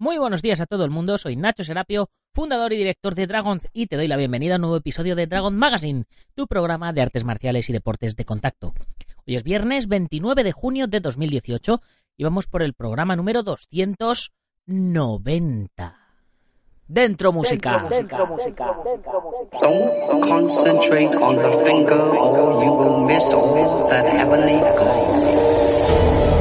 Muy buenos días a todo el mundo, soy Nacho Serapio, fundador y director de Dragon y te doy la bienvenida a un nuevo episodio de Dragon Magazine, tu programa de artes marciales y deportes de contacto. Hoy es viernes 29 de junio de 2018 y vamos por el programa número 290. Dentro música. Dentro, música. Don't concentrate on the finger or you will miss all that heavenly glow.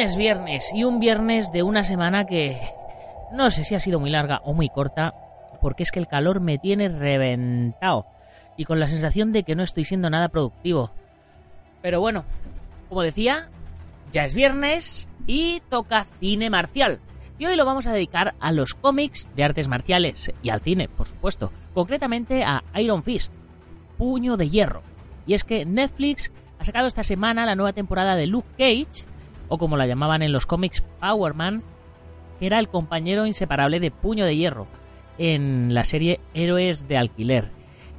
Es viernes y un viernes de una semana que no sé si ha sido muy larga o muy corta, porque es que el calor me tiene reventado y con la sensación de que no estoy siendo nada productivo. Pero bueno, como decía, ya es viernes y toca cine marcial. Y hoy lo vamos a dedicar a los cómics de artes marciales y al cine, por supuesto, concretamente a Iron Fist, Puño de Hierro. Y es que Netflix ha sacado esta semana la nueva temporada de Luke Cage, o como la llamaban en los cómics Power Man, era el compañero inseparable de Puño de Hierro en la serie Héroes de Alquiler.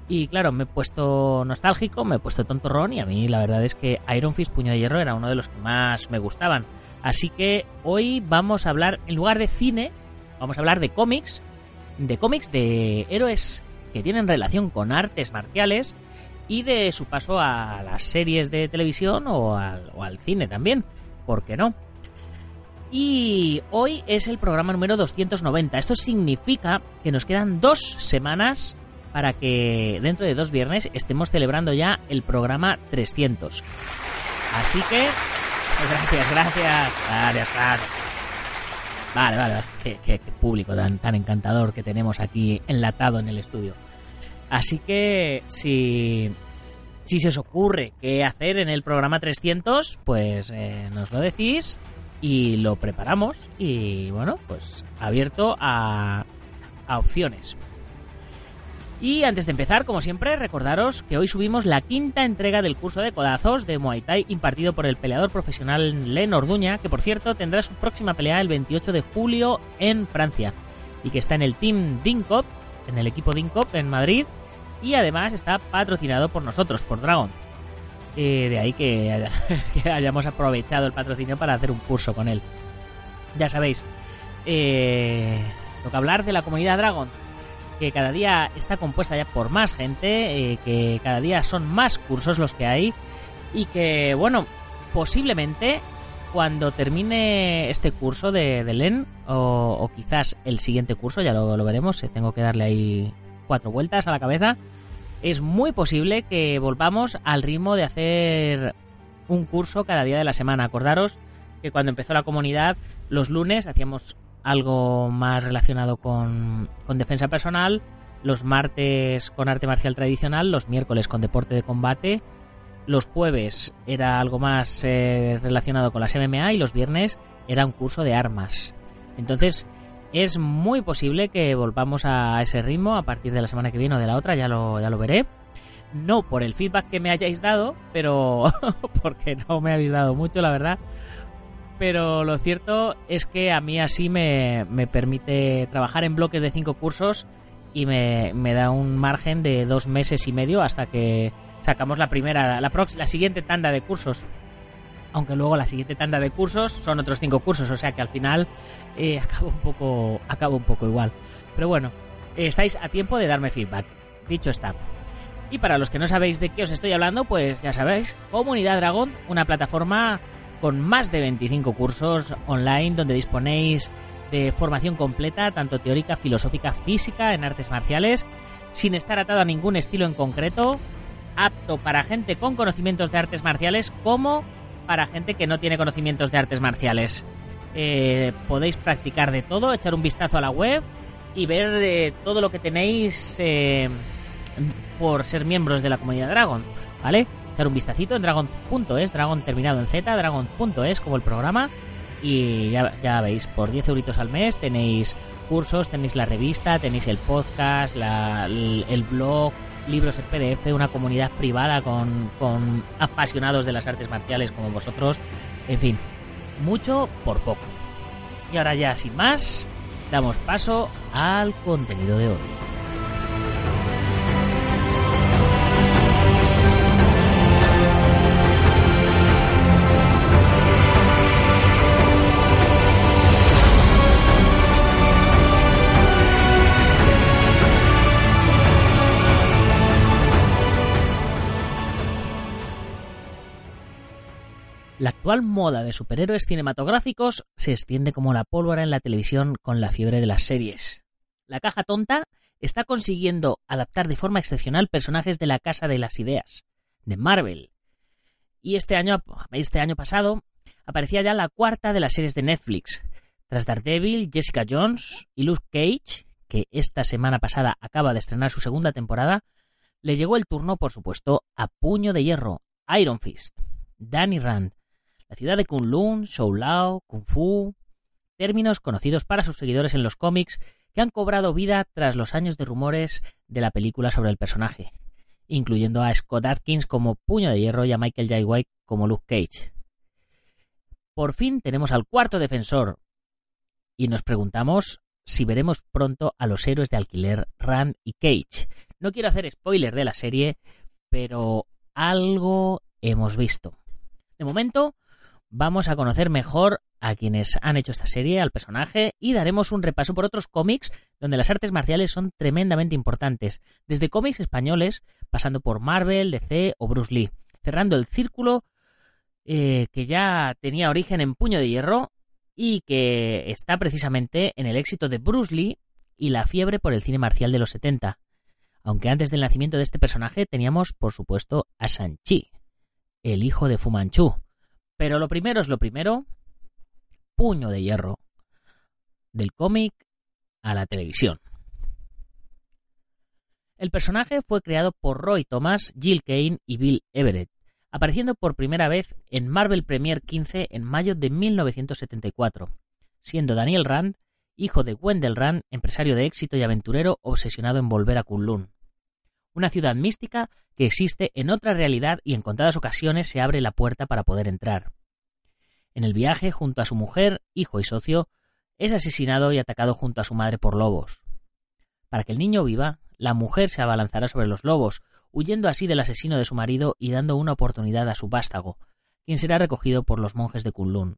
Y claro, me he puesto nostálgico, me he puesto tontorrón y a mí la verdad es que Iron Fist Puño de Hierro era uno de los que más me gustaban. Así que hoy vamos a hablar, en lugar de cine, vamos a hablar de cómics, de cómics de héroes que tienen relación con artes marciales y de su paso a las series de televisión o al, o al cine también, ¿por qué no? Y hoy es el programa número 290. Esto significa que nos quedan dos semanas para que dentro de dos viernes estemos celebrando ya el programa 300. Así que, pues gracias, gracias, gracias, gracias. Vale, vale, vale. Qué, público tan, tan encantador que tenemos aquí enlatado en el estudio. Así que si, si se os ocurre qué hacer en el programa 300, pues eh, nos lo decís y lo preparamos y bueno, pues abierto a, a opciones. Y antes de empezar, como siempre, recordaros que hoy subimos la quinta entrega del curso de codazos de Muay Thai impartido por el peleador profesional Len Orduña, que por cierto tendrá su próxima pelea el 28 de julio en Francia y que está en el Team Dinkop, en el equipo Dinkop en Madrid y además está patrocinado por nosotros, por Dragon. Eh, de ahí que, haya- que hayamos aprovechado el patrocinio para hacer un curso con él. Ya sabéis, eh, toca hablar de la comunidad Dragon, que cada día está compuesta ya por más gente, eh, que cada día son más cursos los que hay y que, bueno, posiblemente cuando termine este curso de, de LEN o, o quizás el siguiente curso, ya lo, lo veremos, eh, tengo que darle ahí cuatro vueltas a la cabeza, es muy posible que volvamos al ritmo de hacer un curso cada día de la semana. Acordaros que cuando empezó la comunidad, los lunes hacíamos algo más relacionado con, con defensa personal, los martes con arte marcial tradicional, los miércoles con deporte de combate, los jueves era algo más eh, relacionado con las MMA y los viernes era un curso de armas. Entonces es muy posible que volvamos a ese ritmo a partir de la semana que viene o de la otra, ya lo, ya lo veré. No por el feedback que me hayáis dado, pero porque no me habéis dado mucho, la verdad. Pero lo cierto es que a mí así me, me permite trabajar en bloques de cinco cursos y me, me da un margen de dos meses y medio hasta que sacamos la primera, la, la siguiente tanda de cursos. Aunque luego la siguiente tanda de cursos son otros cinco cursos, o sea que al final eh, acabo un poco, acabo un poco igual. Pero bueno, eh, estáis a tiempo de darme feedback. Dicho está. Y para los que no sabéis de qué os estoy hablando, pues ya sabéis, Comunidad Dragón, una plataforma con más de 25 cursos online donde disponéis de formación completa, tanto teórica, filosófica, física, en artes marciales, sin estar atado a ningún estilo en concreto, apto para gente con conocimientos de artes marciales como para gente que no tiene conocimientos de artes marciales. Eh, podéis practicar de todo, echar un vistazo a la web y ver eh, todo lo que tenéis eh, por ser miembros de la comunidad Dragon, ¿vale? Echar un vistacito en dragon.es, dragon terminado en z, dragon.es como el programa y ya, veis, por 10 euritos al mes tenéis cursos, tenéis la revista, tenéis el podcast, la, el, blog, libros en PDF, una comunidad privada con, con apasionados de las artes marciales como vosotros. En fin, mucho por poco. Y ahora ya, sin más, damos paso al contenido de hoy. La actual moda de superhéroes cinematográficos se extiende como la pólvora en la televisión con la fiebre de las series. La caja tonta está consiguiendo adaptar de forma excepcional personajes de la Casa de las Ideas, de Marvel. Y este año, este año pasado aparecía ya la cuarta de las series de Netflix. Tras Daredevil, Jessica Jones y Luke Cage, que esta semana pasada acaba de estrenar su segunda temporada, le llegó el turno, por supuesto, a Puño de Hierro, Iron Fist, Danny Rand, la ciudad de Kunlun, Lao, Kung Fu, términos conocidos para sus seguidores en los cómics que han cobrado vida tras los años de rumores de la película sobre el personaje, incluyendo a Scott Atkins como Puño de Hierro y a Michael J. White como Luke Cage. Por fin tenemos al cuarto defensor y nos preguntamos si veremos pronto a los héroes de alquiler Rand y Cage. No quiero hacer spoiler de la serie, pero algo hemos visto. De momento, vamos a conocer mejor a quienes han hecho esta serie, al personaje, y daremos un repaso por otros cómics donde las artes marciales son tremendamente importantes, desde cómics españoles, pasando por Marvel, DC o Bruce Lee, cerrando el círculo eh, que ya tenía origen en Puño de Hierro y que está precisamente en el éxito de Bruce Lee y la fiebre por el cine marcial de los 70. Aunque antes del nacimiento de este personaje teníamos, por supuesto, a Sanchi, el hijo de Fu Manchu, pero lo primero es lo primero, puño de hierro, del cómic a la televisión. El personaje fue creado por Roy Thomas, Jill Kane y Bill Everett, apareciendo por primera vez en Marvel Premier 15 en mayo de 1974, siendo Daniel Rand, hijo de Wendell Rand, empresario de éxito y aventurero obsesionado en volver a Kunlun una ciudad mística que existe en otra realidad y en contadas ocasiones se abre la puerta para poder entrar. En el viaje, junto a su mujer, hijo y socio, es asesinado y atacado junto a su madre por lobos. Para que el niño viva, la mujer se abalanzará sobre los lobos, huyendo así del asesino de su marido y dando una oportunidad a su vástago, quien será recogido por los monjes de Kunlun,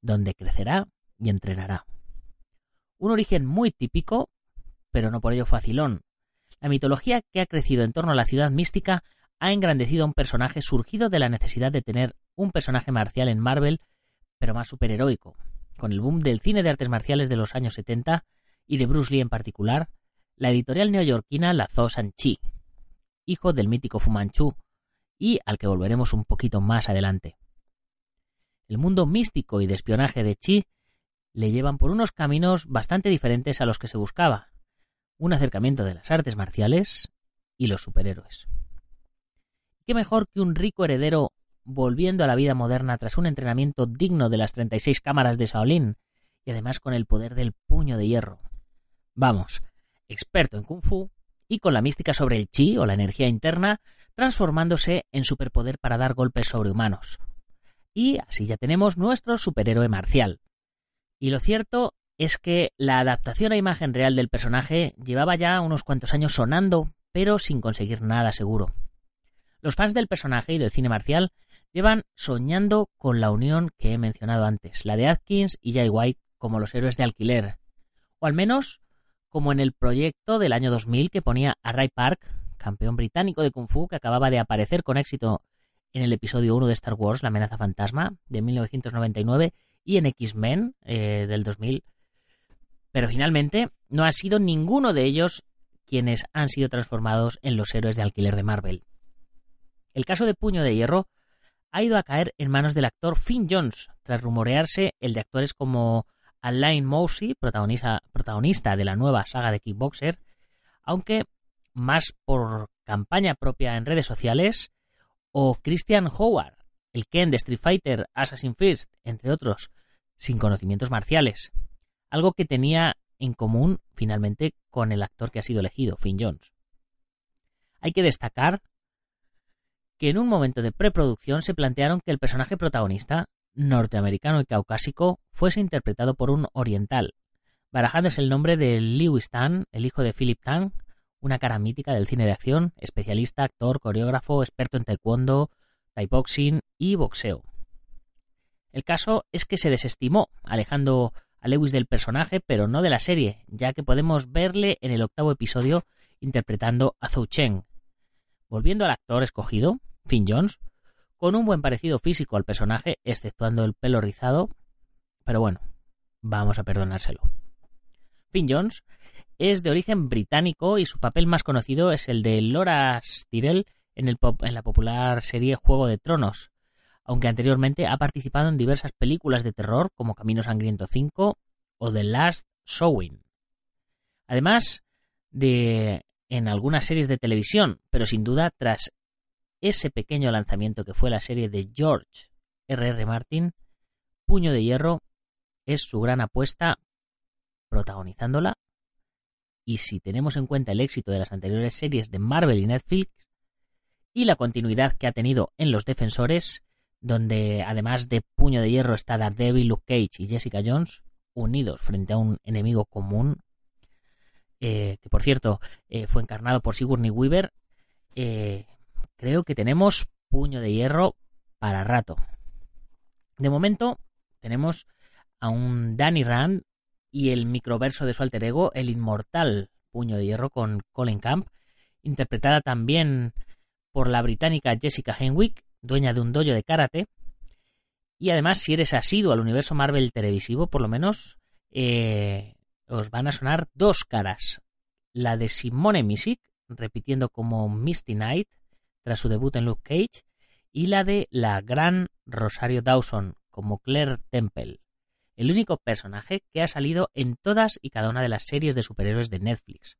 donde crecerá y entrenará. Un origen muy típico, pero no por ello facilón, la mitología que ha crecido en torno a la ciudad mística ha engrandecido a un personaje surgido de la necesidad de tener un personaje marcial en Marvel, pero más superheroico. Con el boom del cine de artes marciales de los años 70 y de Bruce Lee en particular, la editorial neoyorquina lanzó Sanchi, hijo del mítico Fu Manchu, y al que volveremos un poquito más adelante. El mundo místico y de espionaje de Chi le llevan por unos caminos bastante diferentes a los que se buscaba, un acercamiento de las artes marciales y los superhéroes. ¿Qué mejor que un rico heredero volviendo a la vida moderna tras un entrenamiento digno de las 36 cámaras de Shaolin y además con el poder del puño de hierro? Vamos, experto en kung fu y con la mística sobre el chi o la energía interna, transformándose en superpoder para dar golpes sobrehumanos. Y así ya tenemos nuestro superhéroe marcial. Y lo cierto es que la adaptación a imagen real del personaje llevaba ya unos cuantos años sonando, pero sin conseguir nada seguro. Los fans del personaje y del cine marcial llevan soñando con la unión que he mencionado antes, la de Atkins y Jay White como los héroes de alquiler, o al menos como en el proyecto del año 2000 que ponía a Ray Park, campeón británico de Kung Fu que acababa de aparecer con éxito en el episodio 1 de Star Wars, La amenaza fantasma, de 1999, y en X-Men eh, del 2000, pero finalmente no ha sido ninguno de ellos quienes han sido transformados en los héroes de alquiler de Marvel. El caso de Puño de Hierro ha ido a caer en manos del actor Finn Jones, tras rumorearse el de actores como Alain Mousy, protagonista, protagonista de la nueva saga de Kickboxer, aunque más por campaña propia en redes sociales, o Christian Howard, el Ken de Street Fighter, Assassin's First, entre otros, sin conocimientos marciales, algo que tenía en común finalmente con el actor que ha sido elegido, Finn Jones. Hay que destacar que en un momento de preproducción se plantearon que el personaje protagonista, norteamericano y caucásico, fuese interpretado por un oriental, barajándose el nombre de Lewis Tan, el hijo de Philip Tan, una cara mítica del cine de acción, especialista, actor, coreógrafo, experto en taekwondo, thai boxing y boxeo. El caso es que se desestimó, alejando Lewis del personaje, pero no de la serie, ya que podemos verle en el octavo episodio interpretando a Zhou Cheng. Volviendo al actor escogido, Finn Jones, con un buen parecido físico al personaje, exceptuando el pelo rizado, pero bueno, vamos a perdonárselo. Finn Jones es de origen británico y su papel más conocido es el de Laura Tyrell en la popular serie Juego de Tronos, aunque anteriormente ha participado en diversas películas de terror como Camino Sangriento 5 o The Last Showing. Además de en algunas series de televisión, pero sin duda tras ese pequeño lanzamiento que fue la serie de George R.R. R. Martin, Puño de Hierro es su gran apuesta protagonizándola. Y si tenemos en cuenta el éxito de las anteriores series de Marvel y Netflix y la continuidad que ha tenido en Los Defensores, donde además de Puño de Hierro está Daredevil, Luke Cage y Jessica Jones, unidos frente a un enemigo común, eh, que por cierto eh, fue encarnado por Sigourney Weaver, eh, creo que tenemos Puño de Hierro para rato. De momento tenemos a un Danny Rand y el microverso de su alter ego, el inmortal Puño de Hierro con Colin Camp, interpretada también por la británica Jessica Henwick, dueña de un dojo de karate. Y además, si eres asiduo al universo Marvel televisivo, por lo menos eh, os van a sonar dos caras. La de Simone Misic, repitiendo como Misty Knight, tras su debut en Luke Cage, y la de la gran Rosario Dawson, como Claire Temple, el único personaje que ha salido en todas y cada una de las series de superhéroes de Netflix.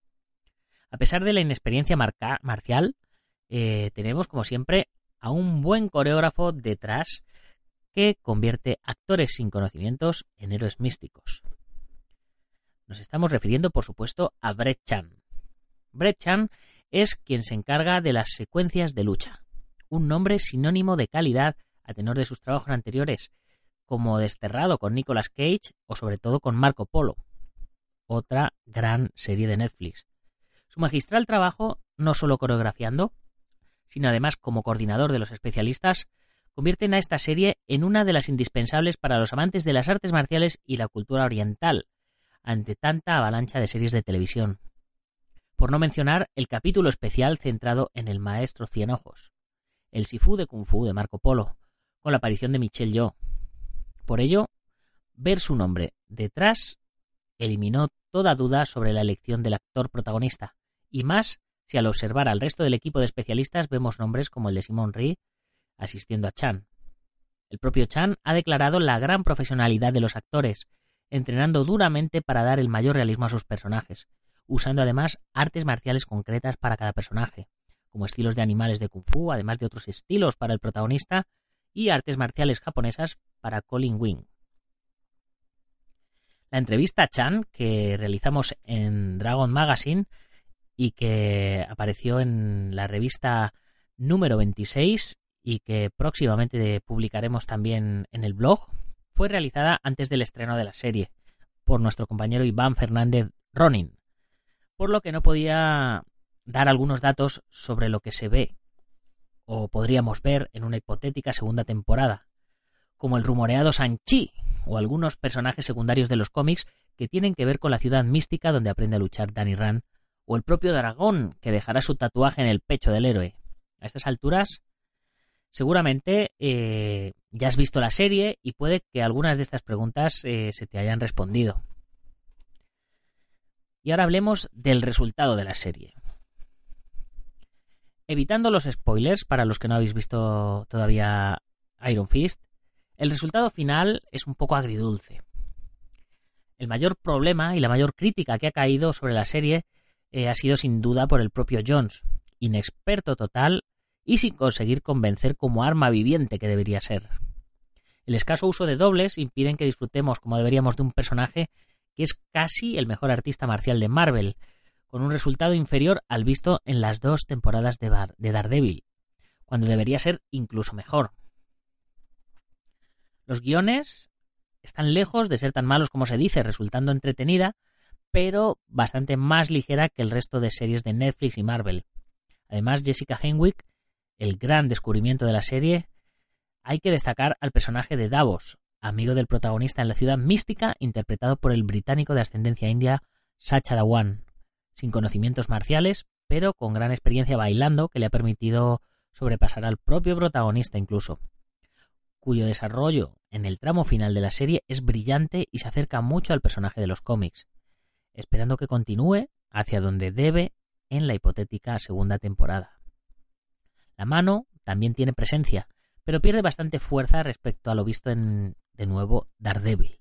A pesar de la inexperiencia marcial, eh, tenemos, como siempre, a un buen coreógrafo detrás que convierte actores sin conocimientos en héroes místicos. Nos estamos refiriendo, por supuesto, a Brett Chan. Brett Chan es quien se encarga de las secuencias de lucha, un nombre sinónimo de calidad a tenor de sus trabajos anteriores, como Desterrado con Nicolas Cage o sobre todo con Marco Polo, otra gran serie de Netflix. Su magistral trabajo, no solo coreografiando, sino además como coordinador de los especialistas, convierten a esta serie en una de las indispensables para los amantes de las artes marciales y la cultura oriental, ante tanta avalancha de series de televisión. Por no mencionar el capítulo especial centrado en el maestro Cien Ojos, el Sifu de Kung Fu de Marco Polo, con la aparición de Michelle Yeoh. Por ello, ver su nombre detrás eliminó toda duda sobre la elección del actor protagonista, y más si al observar al resto del equipo de especialistas vemos nombres como el de Simon Rhee asistiendo a Chan. El propio Chan ha declarado la gran profesionalidad de los actores entrenando duramente para dar el mayor realismo a sus personajes, usando además artes marciales concretas para cada personaje, como estilos de animales de kung fu, además de otros estilos para el protagonista, y artes marciales japonesas para Colin Wing. La entrevista a Chan que realizamos en Dragon Magazine y que apareció en la revista número 26 y que próximamente publicaremos también en el blog fue realizada antes del estreno de la serie por nuestro compañero Iván Fernández Ronin, por lo que no podía dar algunos datos sobre lo que se ve o podríamos ver en una hipotética segunda temporada, como el rumoreado Sanchi o algunos personajes secundarios de los cómics que tienen que ver con la ciudad mística donde aprende a luchar Danny Rand, o el propio dragón que dejará su tatuaje en el pecho del héroe. A estas alturas Seguramente eh, ya has visto la serie y puede que algunas de estas preguntas eh, se te hayan respondido. Y ahora hablemos del resultado de la serie. Evitando los spoilers para los que no habéis visto todavía Iron Fist, el resultado final es un poco agridulce. El mayor problema y la mayor crítica que ha caído sobre la serie eh, ha sido sin duda por el propio Jones, inexperto total y sin conseguir convencer como arma viviente que debería ser. El escaso uso de dobles impiden que disfrutemos como deberíamos de un personaje que es casi el mejor artista marcial de Marvel, con un resultado inferior al visto en las dos temporadas de, de Daredevil, cuando debería ser incluso mejor. Los guiones están lejos de ser tan malos como se dice, resultando entretenida, pero bastante más ligera que el resto de series de Netflix y Marvel. Además, Jessica Henwick, el gran descubrimiento de la serie, hay que destacar al personaje de Davos, amigo del protagonista en la ciudad mística, interpretado por el británico de ascendencia india Sacha Dhawan, sin conocimientos marciales, pero con gran experiencia bailando que le ha permitido sobrepasar al propio protagonista incluso, cuyo desarrollo en el tramo final de la serie es brillante y se acerca mucho al personaje de los cómics, esperando que continúe hacia donde debe en la hipotética segunda temporada. La mano también tiene presencia, pero pierde bastante fuerza respecto a lo visto en, de nuevo, Daredevil.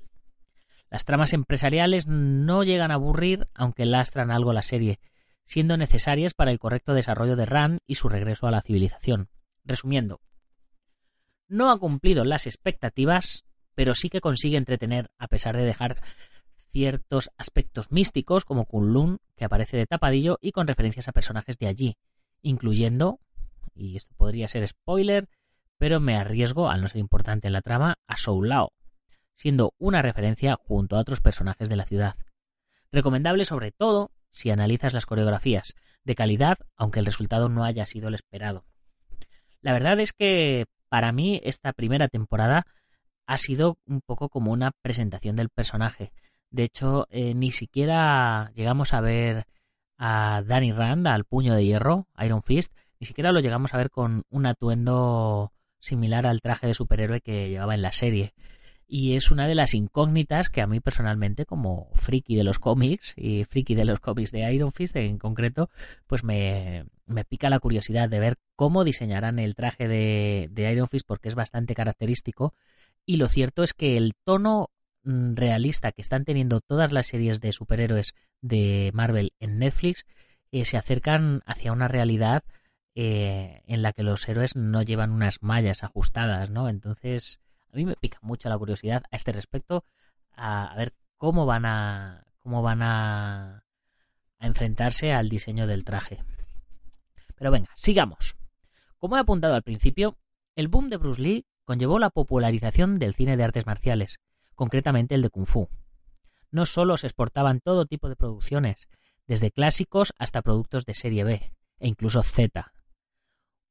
Las tramas empresariales no llegan a aburrir, aunque lastran algo la serie, siendo necesarias para el correcto desarrollo de Rand y su regreso a la civilización. Resumiendo, no ha cumplido las expectativas, pero sí que consigue entretener a pesar de dejar ciertos aspectos místicos como Kunlun, que aparece de tapadillo y con referencias a personajes de allí, incluyendo, y esto podría ser spoiler, pero me arriesgo, al no ser importante en la trama, a Soulao, siendo una referencia junto a otros personajes de la ciudad. Recomendable sobre todo si analizas las coreografías, de calidad, aunque el resultado no haya sido el esperado. La verdad es que para mí esta primera temporada ha sido un poco como una presentación del personaje. De hecho, eh, ni siquiera llegamos a ver a Danny Rand, al puño de hierro, Iron Fist, ni siquiera lo llegamos a ver con un atuendo similar al traje de superhéroe que llevaba en la serie. Y es una de las incógnitas que a mí personalmente, como friki de los cómics y friki de los cómics de Iron Fist en concreto, pues me, pica la curiosidad de ver cómo diseñarán el traje de, Iron Fist porque es bastante característico. Y lo cierto es que el tono realista que están teniendo todas las series de superhéroes de Marvel en Netflix eh, se acercan hacia una realidad eh, en la que los héroes no llevan unas mallas ajustadas, ¿no? Entonces, a mí me pica mucho la curiosidad a este respecto, a, ver cómo van a cómo van a, a enfrentarse al diseño del traje. Pero venga, sigamos. Como he apuntado al principio, el boom de Bruce Lee conllevó la popularización del cine de artes marciales, concretamente el de Kung Fu. No solo se exportaban todo tipo de producciones, desde clásicos hasta productos de serie B, e incluso Z,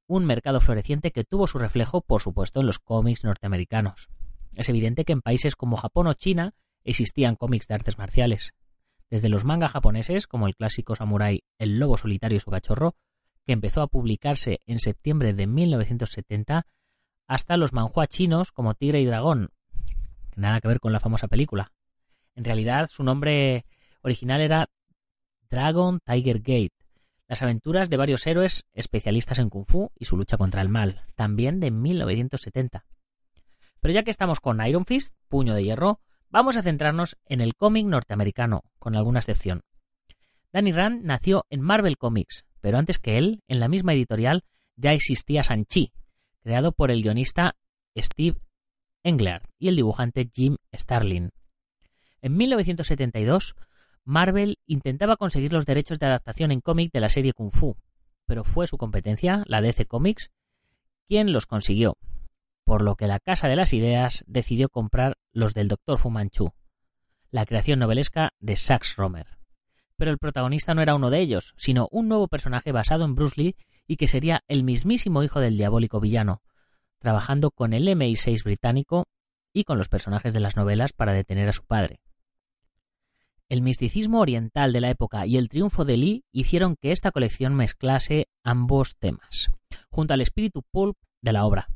un mercado floreciente que tuvo su reflejo, por supuesto, en los cómics norteamericanos. Es evidente que en países como Japón o China existían cómics de artes marciales, desde los manga japoneses, como el clásico samurái El lobo solitario y su cachorro, que empezó a publicarse en septiembre de 1970, hasta los manhua chinos como Tigre y Dragón, nada que ver con la famosa película. En realidad, su nombre original era Dragon Tiger Gate, las aventuras de varios héroes especialistas en Kung Fu y su lucha contra el mal, también de 1970. Pero ya que estamos con Iron Fist, puño de hierro, vamos a centrarnos en el cómic norteamericano, con alguna excepción. Danny Rand nació en Marvel Comics, pero antes que él, en la misma editorial, ya existía Sanchi, creado por el guionista Steve Englert y el dibujante Jim Starlin. En 1972 Marvel intentaba conseguir los derechos de adaptación en cómic de la serie Kung Fu, pero fue su competencia, la DC Comics, quien los consiguió, por lo que la Casa de las Ideas decidió comprar los del Dr. Fu Manchu, la creación novelesca de Sax Romer. Pero el protagonista no era uno de ellos, sino un nuevo personaje basado en Bruce Lee y que sería el mismísimo hijo del diabólico villano, trabajando con el MI6 británico y con los personajes de las novelas para detener a su padre. El misticismo oriental de la época y el triunfo de Lee hicieron que esta colección mezclase ambos temas, junto al espíritu pulp de la obra.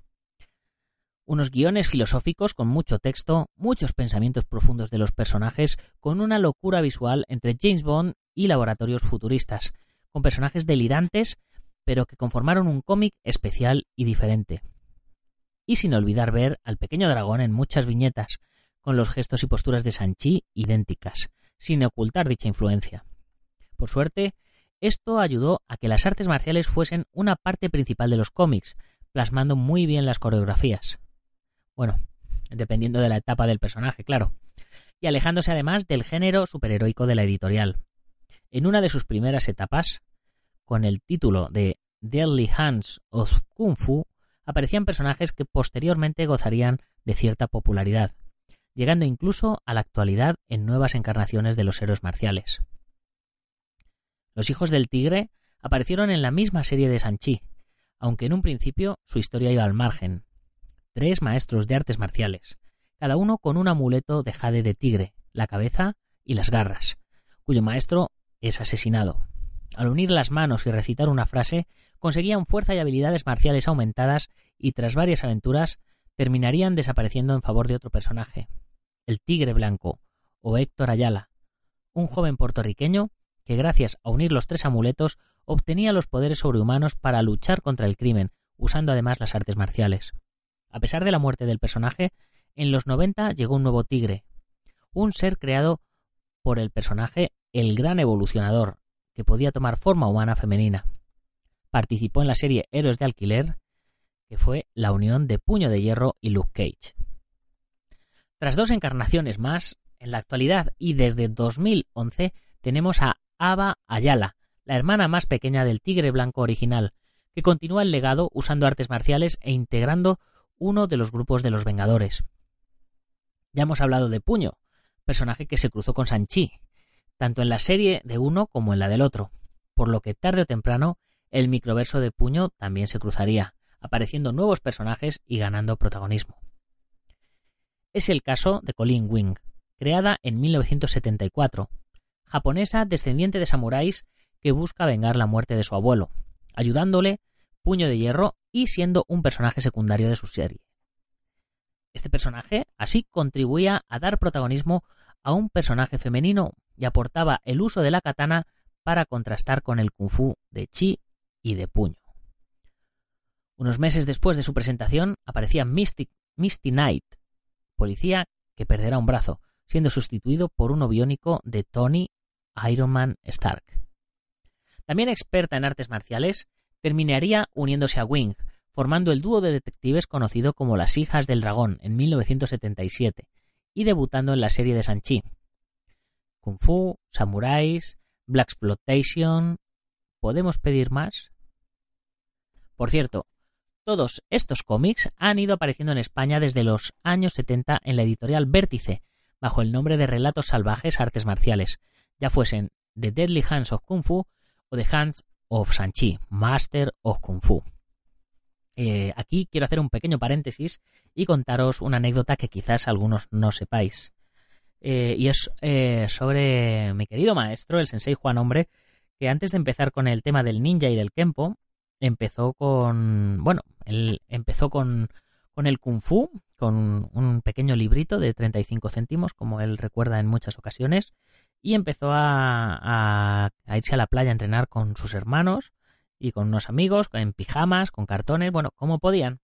Unos guiones filosóficos con mucho texto, muchos pensamientos profundos de los personajes, con una locura visual entre James Bond y laboratorios futuristas, con personajes delirantes, pero que conformaron un cómic especial y diferente. Y sin olvidar ver al pequeño dragón en muchas viñetas, con los gestos y posturas de Sanchi idénticas, sin ocultar dicha influencia. Por suerte, esto ayudó a que las artes marciales fuesen una parte principal de los cómics, plasmando muy bien las coreografías. Bueno, dependiendo de la etapa del personaje, claro. Y alejándose además del género superheroico de la editorial. En una de sus primeras etapas, con el título de Deadly Hands of Kung Fu, aparecían personajes que posteriormente gozarían de cierta popularidad, llegando incluso a la actualidad en nuevas encarnaciones de los héroes marciales. Los hijos del tigre aparecieron en la misma serie de Sanchi, aunque en un principio su historia iba al margen. Tres maestros de artes marciales, cada uno con un amuleto de jade de tigre, la cabeza y las garras, cuyo maestro es asesinado. Al unir las manos y recitar una frase, conseguían fuerza y habilidades marciales aumentadas y tras varias aventuras terminarían desapareciendo en favor de otro personaje, el Tigre Blanco, o Héctor Ayala, un joven puertorriqueño que gracias a unir los tres amuletos obtenía los poderes sobrehumanos para luchar contra el crimen, usando además las artes marciales. A pesar de la muerte del personaje, en los 90 llegó un nuevo tigre, un ser creado por el personaje El Gran Evolucionador, que podía tomar forma humana femenina. Participó en la serie Héroes de Alquiler, que fue la unión de Puño de Hierro y Luke Cage. Tras dos encarnaciones más, en la actualidad y desde 2011 tenemos a Ava Ayala, la hermana más pequeña del Tigre Blanco original, que continúa el legado usando artes marciales e integrando uno de los grupos de los Vengadores. Ya hemos hablado de Puño, personaje que se cruzó con Sanchi, tanto en la serie de uno como en la del otro, por lo que tarde o temprano el microverso de Puño también se cruzaría, apareciendo nuevos personajes y ganando protagonismo. Es el caso de Colleen Wing, creada en 1974, japonesa descendiente de samuráis que busca vengar la muerte de su abuelo, ayudándole puño de hierro y siendo un personaje secundario de su serie. Este personaje así contribuía a dar protagonismo a un personaje femenino y aportaba el uso de la katana para contrastar con el kung fu de chi y de puño. Unos meses después de su presentación aparecía Misty, Knight, policía que perderá un brazo, siendo sustituido por uno biónico de Tony Iron Man Stark. También experta en artes marciales, terminaría uniéndose a Wing, formando el dúo de detectives conocido como Las Hijas del Dragón en 1977 y debutando en la serie de Sanchi. Kung Fu, Samuráis, Black Exploitation. ¿Podemos pedir más? Por cierto, todos estos cómics han ido apareciendo en España desde los años 70 en la editorial Vértice, bajo el nombre de Relatos Salvajes Artes Marciales, ya fuesen The Deadly Hands of Kung Fu o The Hands of Sanchi, Master of Kung Fu. Eh, aquí quiero hacer un pequeño paréntesis y contaros una anécdota que quizás algunos no sepáis. Eh, y es eh, sobre mi querido maestro, el sensei Juan Hombre, que antes de empezar con el tema del ninja y del kempo, empezó con, bueno, él empezó con, con el kung fu, con un pequeño librito de 35 céntimos, como él recuerda en muchas ocasiones, y empezó a, irse a la playa a entrenar con sus hermanos y con unos amigos, en pijamas, con cartones, bueno, como podían.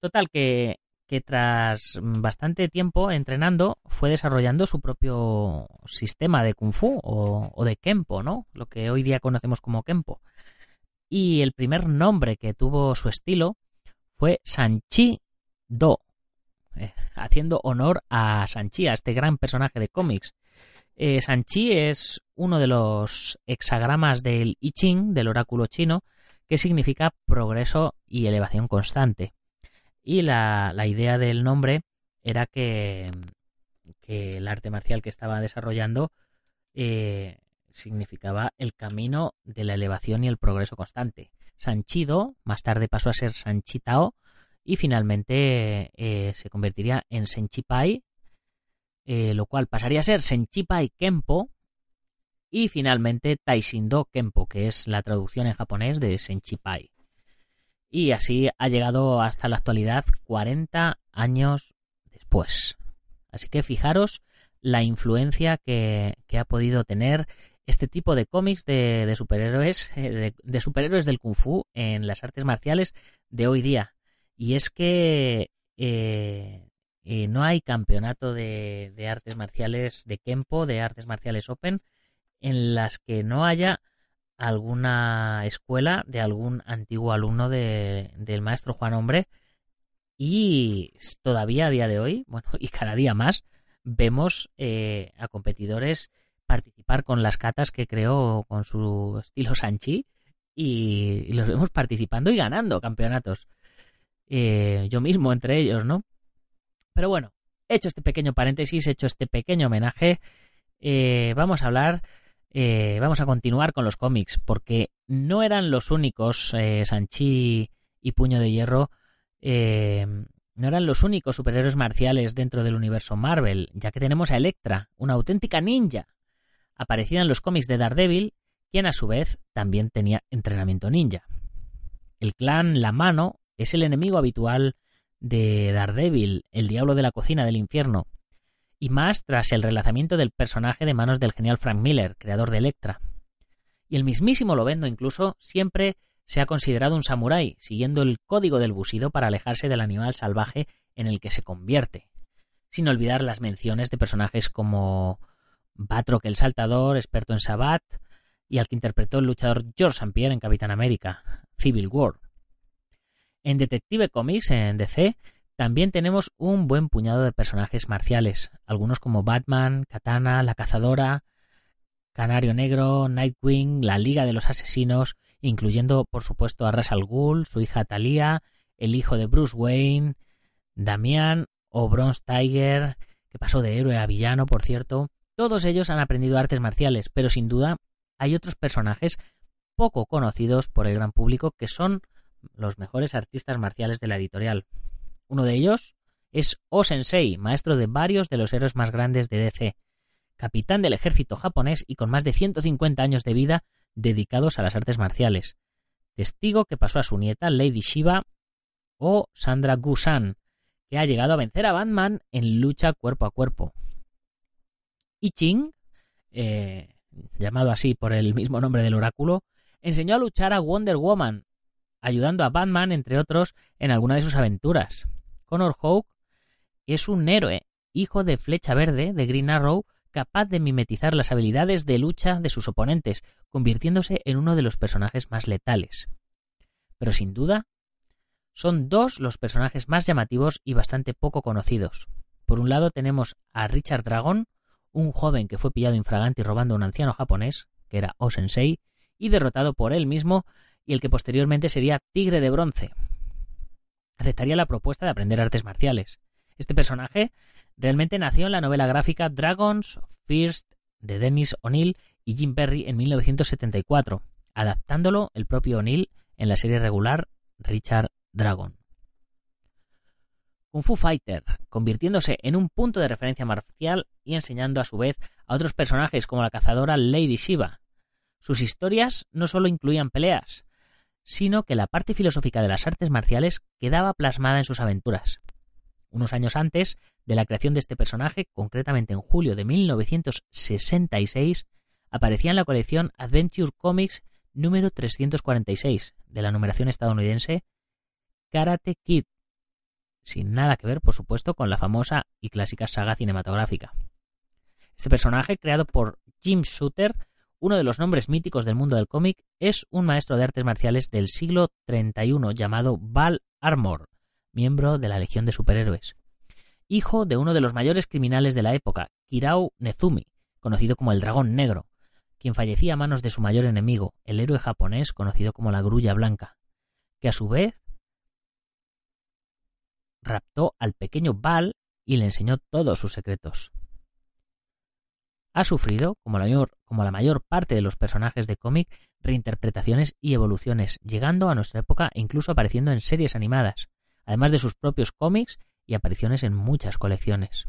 Total, que, que tras bastante tiempo entrenando fue desarrollando su propio sistema de kung fu o, de kempo, ¿no? Lo que hoy día conocemos como kempo. Y el primer nombre que tuvo su estilo fue Sanchi Do, eh, haciendo honor a Sanchi, a este gran personaje de cómics eh, Sanchi es uno de los hexagramas del I Ching, del oráculo chino, que significa progreso y elevación constante. Y la, idea del nombre era que, el arte marcial que estaba desarrollando eh, significaba el camino de la elevación y el progreso constante. Sanchido, más tarde pasó a ser Sanchitao y finalmente eh, se convertiría en Senchipai eh, lo cual pasaría a ser Senchipai Kempo y finalmente Taishindo Kempo, que es la traducción en japonés de Senchipai. Y así ha llegado hasta la actualidad 40 años después. Así que fijaros la influencia que, ha podido tener este tipo de cómics de, superhéroes, eh, de, superhéroes del kung fu en las artes marciales de hoy día. Y es que eh, eh, no hay campeonato de, de, artes marciales de Kempo, de artes marciales Open, en las que no haya alguna escuela de algún antiguo alumno de, del maestro Juan Hombre. Y todavía a día de hoy, bueno, y cada día más, vemos a competidores participar con las catas que creó con su estilo Sanchi y, los vemos participando y ganando campeonatos. Eh, yo mismo entre ellos, ¿no? Pero bueno, hecho este pequeño paréntesis, hecho este pequeño homenaje, eh, vamos a hablar, eh, vamos a continuar con los cómics, porque no eran los únicos, Sanchi y Puño de Hierro, no eran los únicos superhéroes marciales dentro del universo Marvel, ya que tenemos a Electra, una auténtica ninja, aparecía en los cómics de Daredevil, quien a su vez también tenía entrenamiento ninja. El clan La Mano es el enemigo habitual de Daredevil, el diablo de la cocina del infierno, y más tras el relanzamiento del personaje de manos del genial Frank Miller, creador de Electra. Y el mismísimo Lovendo incluso siempre se ha considerado un samurái, siguiendo el código del busido para alejarse del animal salvaje en el que se convierte, sin olvidar las menciones de personajes como Batroc el Saltador, experto en Sabbat, y al que interpretó el luchador George St. Pierre en Capitán América, Civil War. En Detective Comics, en DC, también tenemos un buen puñado de personajes marciales, algunos como Batman, Katana, La Cazadora, Canario Negro, Nightwing, la Liga de los Asesinos, incluyendo por supuesto a Ras al Ghul, su hija Talia, el hijo de Bruce Wayne, Damian o Bronze Tiger, que pasó de héroe a villano, por cierto, todos ellos han aprendido artes marciales, pero sin duda hay otros personajes poco conocidos por el gran público que son los mejores artistas marciales de la editorial. Uno de ellos es O-Sensei, maestro de varios de los héroes más grandes de DC, capitán del ejército japonés y con más de 150 años de vida dedicados a las artes marciales. Testigo que pasó a su nieta Lady Shiva o Sandra Gusan, que ha llegado a vencer a Batman en lucha cuerpo a cuerpo. I Ching, eh, llamado así por el mismo nombre del oráculo, enseñó a luchar a Wonder Woman, ayudando a Batman, entre otros, en alguna de sus aventuras. Connor Hawke es un héroe, hijo de Flecha Verde, de Green Arrow, capaz de mimetizar las habilidades de lucha de sus oponentes, convirtiéndose en uno de los personajes más letales. Pero sin duda, son dos los personajes más llamativos y bastante poco conocidos. Por un lado tenemos a Richard Dragon, un joven que fue pillado infragante y robando a un anciano japonés, que era O-Sensei, y derrotado por él mismo, y el que posteriormente sería Tigre de Bronce. Aceptaría la propuesta de aprender artes marciales. Este personaje realmente nació en la novela gráfica Dragons First de Dennis O'Neill y Jim Perry en 1974, adaptándolo el propio O'Neill en la serie regular Richard Dragon. Kung Fu Fighter, convirtiéndose en un punto de referencia marcial y enseñando a su vez a otros personajes como la cazadora Lady Shiva. Sus historias no solo incluían peleas, sino que la parte filosófica de las artes marciales quedaba plasmada en sus aventuras. Unos años antes de la creación de este personaje, concretamente en julio de 1966, aparecía en la colección Adventure Comics número 346 de la numeración estadounidense Karate Kid, sin nada que ver, por supuesto, con la famosa y clásica saga cinematográfica. Este personaje, creado por Jim Shooter, uno de los nombres míticos del mundo del cómic, es un maestro de artes marciales del siglo 31 llamado Val Armor, miembro de la Legión de Superhéroes. Hijo de uno de los mayores criminales de la época, Kirao Nezumi, conocido como el Dragón Negro, quien fallecía a manos de su mayor enemigo, el héroe japonés conocido como la Grulla Blanca, que a su vez raptó al pequeño Val y le enseñó todos sus secretos. Ha sufrido, como la, mayor, parte de los personajes de cómic, reinterpretaciones y evoluciones, llegando a nuestra época e incluso apareciendo en series animadas, además de sus propios cómics y apariciones en muchas colecciones.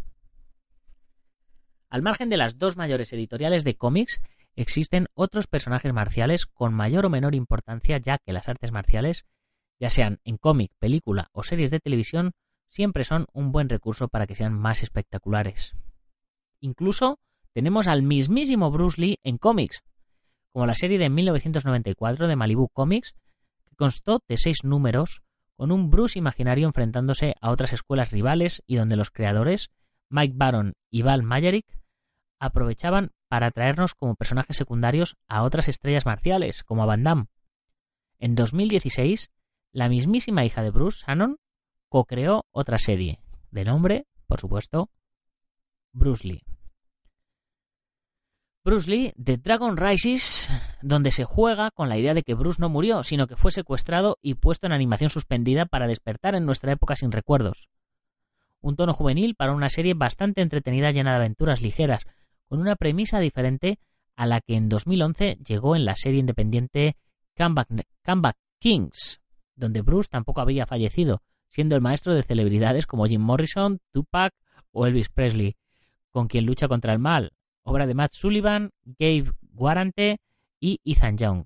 Al margen de las dos mayores editoriales de cómics, existen otros personajes marciales con mayor o menor importancia ya que las artes marciales ya sean en cómic, película o series de televisión, siempre son un buen recurso para que sean más espectaculares. Incluso tenemos al mismísimo Bruce Lee en cómics, como la serie de 1994 de Malibu Comics, que constó de seis números, con un Bruce imaginario enfrentándose a otras escuelas rivales y donde los creadores, Mike Baron y Val Mayerick, aprovechaban para traernos como personajes secundarios a otras estrellas marciales, como a Van Damme. En 2016, la mismísima hija de Bruce, Shannon, co-creó otra serie, de nombre, por supuesto, Bruce Lee. Bruce Lee, The Dragon Rises, donde se juega con la idea de que Bruce no murió, sino que fue secuestrado y puesto en animación suspendida para despertar en nuestra época sin recuerdos. Un tono juvenil para una serie bastante entretenida llena de aventuras ligeras, con una premisa diferente a la que en 2011 llegó en la serie independiente Comeback, Kings, donde Bruce tampoco había fallecido, siendo el maestro de celebridades como Jim Morrison, Tupac o Elvis Presley, con quien lucha contra el mal, obra de Matt Sullivan, Gabe Guarante y Ethan Young.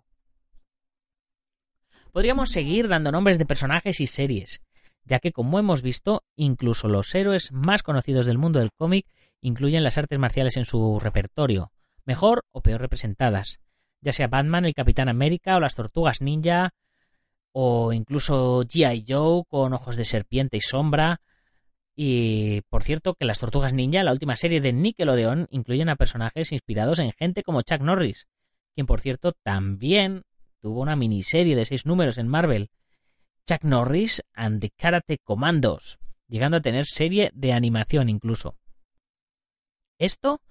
Podríamos seguir dando nombres de personajes y series, ya que como hemos visto, incluso los héroes más conocidos del mundo del cómic incluyen las artes marciales en su repertorio, mejor o peor representadas, ya sea Batman, el Capitán América o las Tortugas Ninja, o incluso G.I. Joe con ojos de serpiente y sombra, y por cierto, que las Tortugas Ninja, la última serie de Nickelodeon, incluyen a personajes inspirados en gente como Chuck Norris, quien por cierto también tuvo una miniserie de seis números en Marvel, Chuck Norris and the Karate Commandos, llegando a tener serie de animación incluso. Esto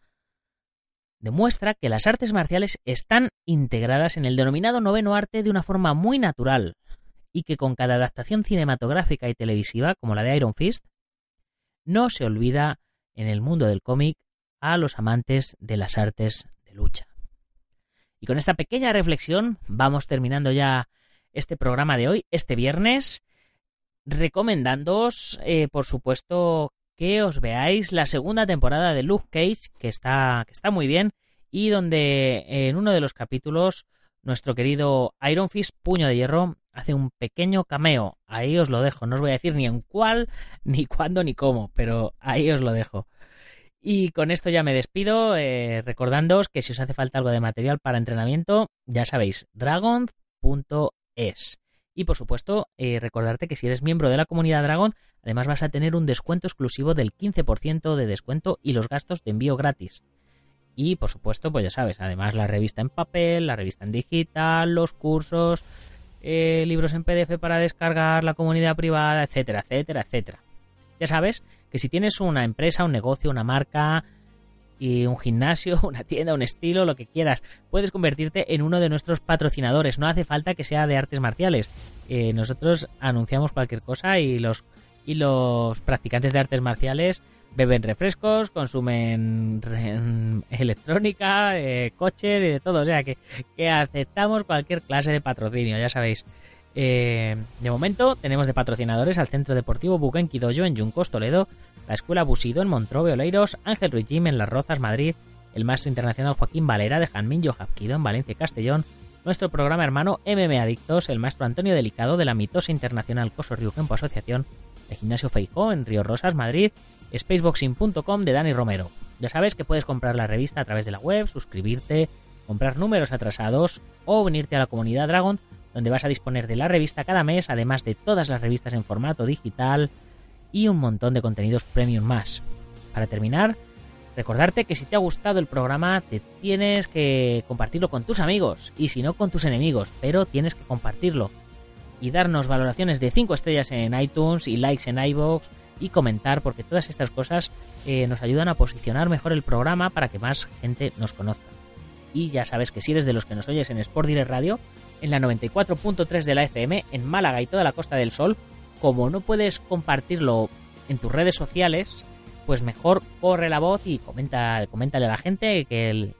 demuestra que las artes marciales están integradas en el denominado noveno arte de una forma muy natural y que con cada adaptación cinematográfica y televisiva, como la de Iron Fist, no se olvida en el mundo del cómic a los amantes de las artes de lucha. Y con esta pequeña reflexión vamos terminando ya este programa de hoy, este viernes, recomendándoos, eh, por supuesto, que os veáis la segunda temporada de Luke Cage, que está, que está muy bien, y donde en uno de los capítulos nuestro querido Iron Fist, puño de hierro, hace un pequeño cameo. Ahí os lo dejo. No os voy a decir ni en cuál, ni cuándo, ni cómo, pero ahí os lo dejo. Y con esto ya me despido, eh, recordándoos que si os hace falta algo de material para entrenamiento, ya sabéis, dragon.es. Y por supuesto, eh, recordarte que si eres miembro de la comunidad Dragon, además vas a tener un descuento exclusivo del 15% de descuento y los gastos de envío gratis. Y por supuesto, pues ya sabes, además la revista en papel, la revista en digital, los cursos, eh, libros en PDF para descargar, la comunidad privada, etcétera, etcétera, etcétera. Ya sabes que si tienes una empresa, un negocio, una marca y un gimnasio, una tienda, un estilo, lo que quieras, puedes convertirte en uno de nuestros patrocinadores. No hace falta que sea de artes marciales. Eh, nosotros anunciamos cualquier cosa y los y los practicantes de artes marciales beben refrescos, consumen electrónica, eh, coches y de todo. O sea que, aceptamos cualquier clase de patrocinio, ya sabéis. Eh, de momento tenemos de patrocinadores al Centro Deportivo Buquenqui en Juncos, Toledo, la Escuela Busido en Montrove, Oleiros, Ángel Ruiz Jim en Las Rozas, Madrid, el Maestro Internacional Joaquín Valera de Janmin Jojapquido en Valencia Castellón, nuestro programa hermano MM Adictos, el Maestro Antonio Delicado de la mitosa internacional Coso Campo Asociación, el Gimnasio Feijó en Río Rosas, Madrid, spaceboxing.com de Dani Romero. Ya sabes que puedes comprar la revista a través de la web, suscribirte, comprar números atrasados o unirte a la comunidad Dragon, donde vas a disponer de la revista cada mes, además de todas las revistas en formato digital y un montón de contenidos premium más. Para terminar, recordarte que si te ha gustado el programa, te tienes que compartirlo con tus amigos y si no con tus enemigos, pero tienes que compartirlo y darnos valoraciones de 5 estrellas en iTunes y likes en iBox y comentar porque todas estas cosas eh, nos ayudan a posicionar mejor el programa para que más gente nos conozca. Y ya sabes que si eres de los que nos oyes en Sport Direct Radio, en la 94.3 de la FM, en Málaga y toda la Costa del Sol, como no puedes compartirlo en tus redes sociales, pues mejor corre la voz y comenta, coméntale a la gente que,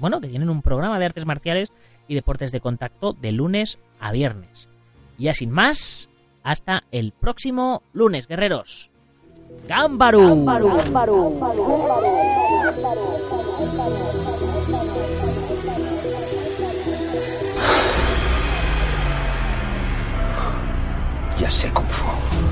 bueno, que tienen un programa de artes marciales y deportes de contacto de lunes a viernes. Y ya sin más, hasta el próximo lunes, guerreros. ¡Gámbaru! Ya sé cómo fue.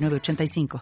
906985.